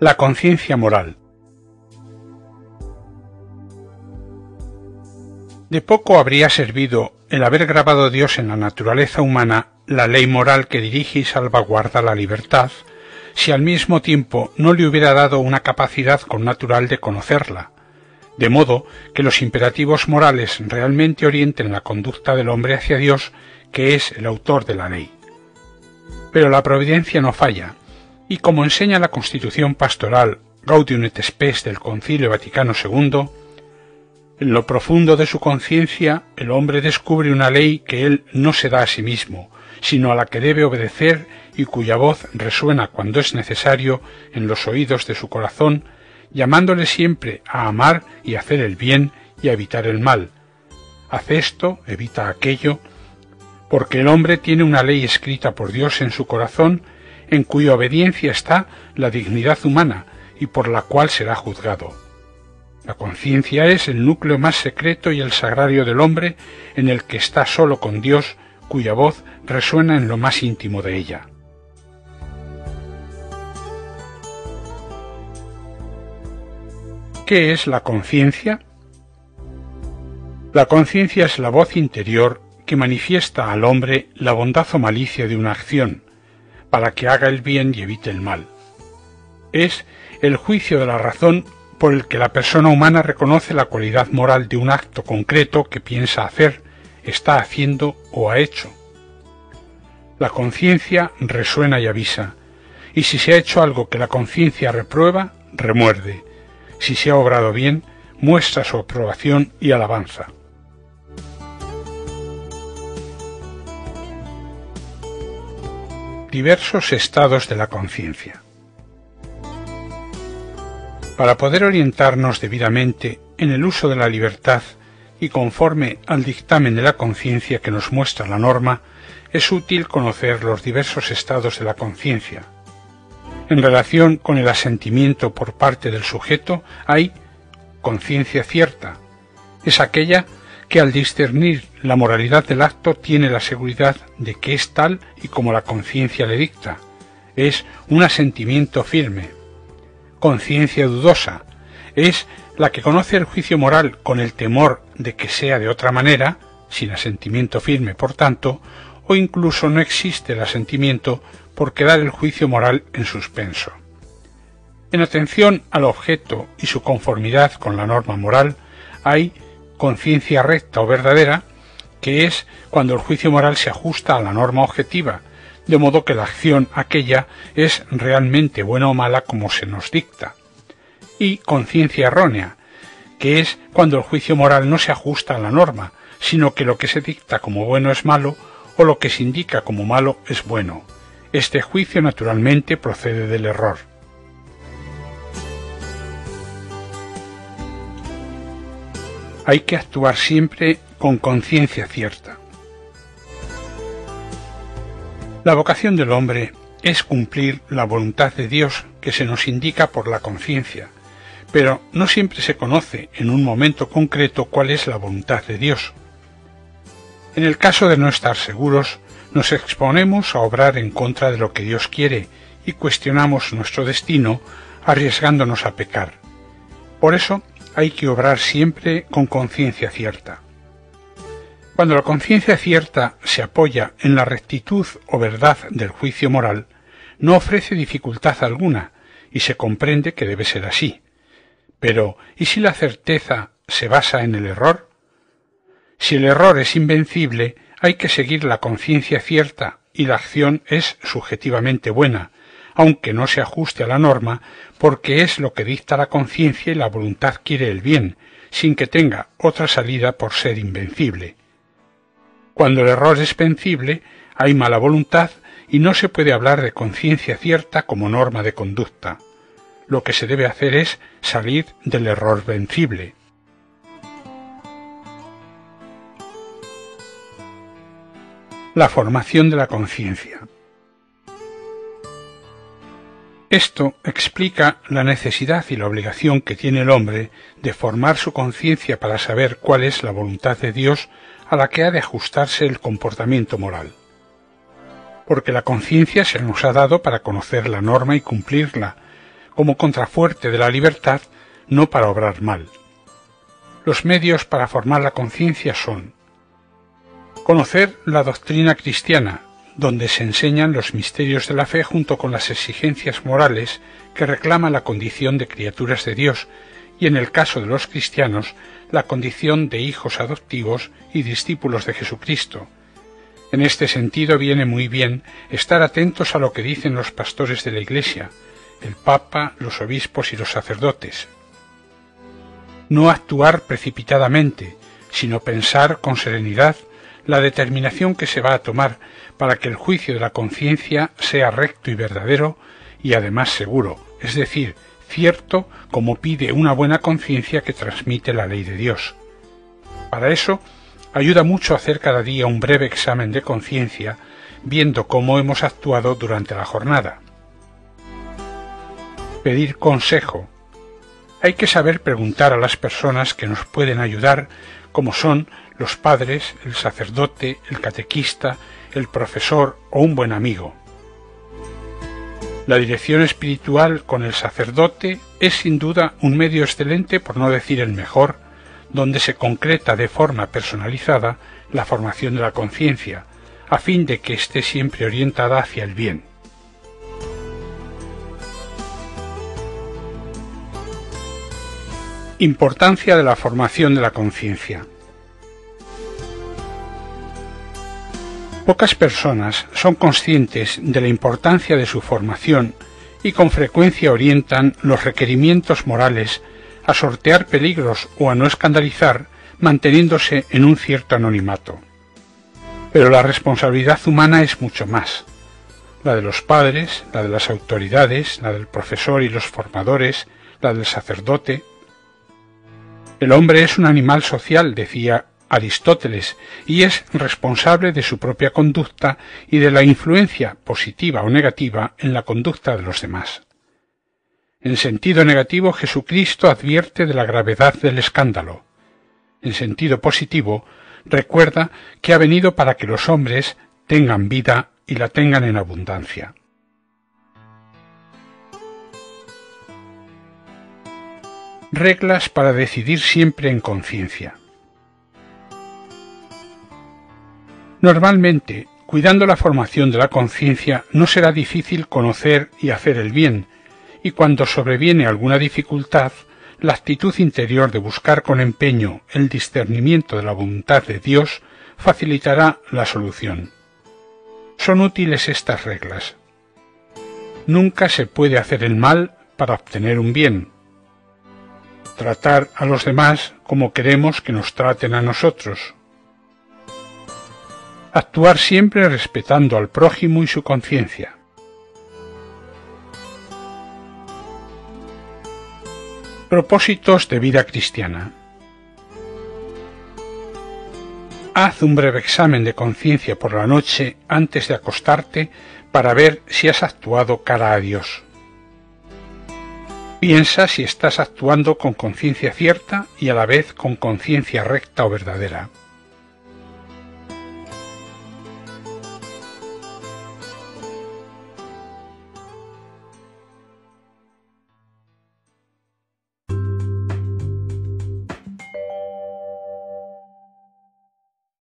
La conciencia moral. De poco habría servido el haber grabado Dios en la naturaleza humana la ley moral que dirige y salvaguarda la libertad, si al mismo tiempo no le hubiera dado una capacidad connatural de conocerla, de modo que los imperativos morales realmente orienten la conducta del hombre hacia Dios, que es el autor de la ley. Pero la providencia no falla, y como enseña la Constitución Pastoral Gaudium et Spes del Concilio Vaticano II, en lo profundo de su conciencia el hombre descubre una ley que él no se da a sí mismo, sino a la que debe obedecer y cuya voz resuena cuando es necesario en los oídos de su corazón, llamándole siempre a amar y hacer el bien y a evitar el mal. Haz esto, evita aquello, porque el hombre tiene una ley escrita por Dios en su corazón, en cuya obediencia está la dignidad humana y por la cual será juzgado. La conciencia es el núcleo más secreto y el sagrario del hombre en el que está solo con Dios, cuya voz resuena en lo más íntimo de ella. ¿Qué es la conciencia? La conciencia es la voz interior que manifiesta al hombre la bondad o malicia de una acción, para que haga el bien y evite el mal. Es el juicio de la razón por el que la persona humana reconoce la cualidad moral de un acto concreto que piensa hacer, está haciendo o ha hecho. La conciencia resuena y avisa, y si se ha hecho algo que la conciencia reprueba, remuerde. Si se ha obrado bien, muestra su aprobación y alabanza. Diversos estados de la conciencia. Para poder orientarnos debidamente en el uso de la libertad y conforme al dictamen de la conciencia que nos muestra la norma, es útil conocer los diversos estados de la conciencia. En relación con el asentimiento por parte del sujeto hay conciencia cierta. Es aquella que al discernir la moralidad del acto tiene la seguridad de que es tal y como la conciencia le dicta. Es un asentimiento firme. Conciencia dudosa es la que conoce el juicio moral con el temor de que sea de otra manera, sin asentimiento firme, por tanto, o incluso no existe el asentimiento por quedar el juicio moral en suspenso. En atención al objeto y su conformidad con la norma moral, hay conciencia recta o verdadera, que es cuando el juicio moral se ajusta a la norma objetiva, de modo que la acción aquella es realmente buena o mala como se nos dicta. Y conciencia errónea, que es cuando el juicio moral no se ajusta a la norma, sino que lo que se dicta como bueno es malo o lo que se indica como malo es bueno. Este juicio naturalmente procede del error. Hay que actuar siempre con conciencia cierta. La vocación del hombre es cumplir la voluntad de Dios que se nos indica por la conciencia, pero no siempre se conoce en un momento concreto cuál es la voluntad de Dios. En el caso de no estar seguros, nos exponemos a obrar en contra de lo que Dios quiere y cuestionamos nuestro destino arriesgándonos a pecar. Por eso hay que obrar siempre con conciencia cierta. Cuando la conciencia cierta se apoya en la rectitud o verdad del juicio moral, no ofrece dificultad alguna y se comprende que debe ser así. Pero, ¿y si la certeza se basa en el error? Si el error es invencible, hay que seguir la conciencia cierta y la acción es subjetivamente buena, aunque no se ajuste a la norma, porque es lo que dicta la conciencia y la voluntad quiere el bien, sin que tenga otra salida por ser invencible. Cuando el error es vencible, hay mala voluntad y no se puede hablar de conciencia cierta como norma de conducta. Lo que se debe hacer es salir del error vencible. La formación de la conciencia. Esto explica la necesidad y la obligación que tiene el hombre de formar su conciencia para saber cuál es la voluntad de Dios a la que ha de ajustarse el comportamiento moral. Porque la conciencia se nos ha dado para conocer la norma y cumplirla, como contrafuerte de la libertad, no para obrar mal. Los medios para formar la conciencia son conocer la doctrina cristiana, donde se enseñan los misterios de la fe junto con las exigencias morales que reclama la condición de criaturas de Dios y en el caso de los cristianos la condición de hijos adoptivos y discípulos de Jesucristo. En este sentido viene muy bien estar atentos a lo que dicen los pastores de la Iglesia, el Papa, los obispos y los sacerdotes. No actuar precipitadamente, sino pensar con serenidad la determinación que se va a tomar para que el juicio de la conciencia sea recto y verdadero y además seguro, es decir, cierto como pide una buena conciencia que transmite la ley de Dios. Para eso, ayuda mucho hacer cada día un breve examen de conciencia, viendo cómo hemos actuado durante la jornada. Pedir consejo. Hay que saber preguntar a las personas que nos pueden ayudar, como son los padres, el sacerdote, el catequista, el profesor o un buen amigo. La dirección espiritual con el sacerdote es sin duda un medio excelente, por no decir el mejor, donde se concreta de forma personalizada la formación de la conciencia, a fin de que esté siempre orientada hacia el bien. Importancia de la formación de la conciencia. Pocas personas son conscientes de la importancia de su formación y con frecuencia orientan los requerimientos morales a sortear peligros o a no escandalizar manteniéndose en un cierto anonimato. Pero la responsabilidad humana es mucho más. La de los padres, la de las autoridades, la del profesor y los formadores, la del sacerdote. El hombre es un animal social, decía Aristóteles y es responsable de su propia conducta y de la influencia positiva o negativa en la conducta de los demás. En sentido negativo, Jesucristo advierte de la gravedad del escándalo. En sentido positivo, recuerda que ha venido para que los hombres tengan vida y la tengan en abundancia. Reglas para decidir siempre en conciencia. Normalmente, cuidando la formación de la conciencia, no será difícil conocer y hacer el bien, y cuando sobreviene alguna dificultad, la actitud interior de buscar con empeño el discernimiento de la voluntad de Dios facilitará la solución. Son útiles estas reglas. Nunca se puede hacer el mal para obtener un bien. Tratar a los demás como queremos que nos traten a nosotros, actuar siempre respetando al prójimo y su conciencia. Propósitos de vida cristiana. Haz un breve examen de conciencia por la noche antes de acostarte para ver si has actuado cara a Dios. Piensa si estás actuando con conciencia cierta y a la vez con conciencia recta o verdadera.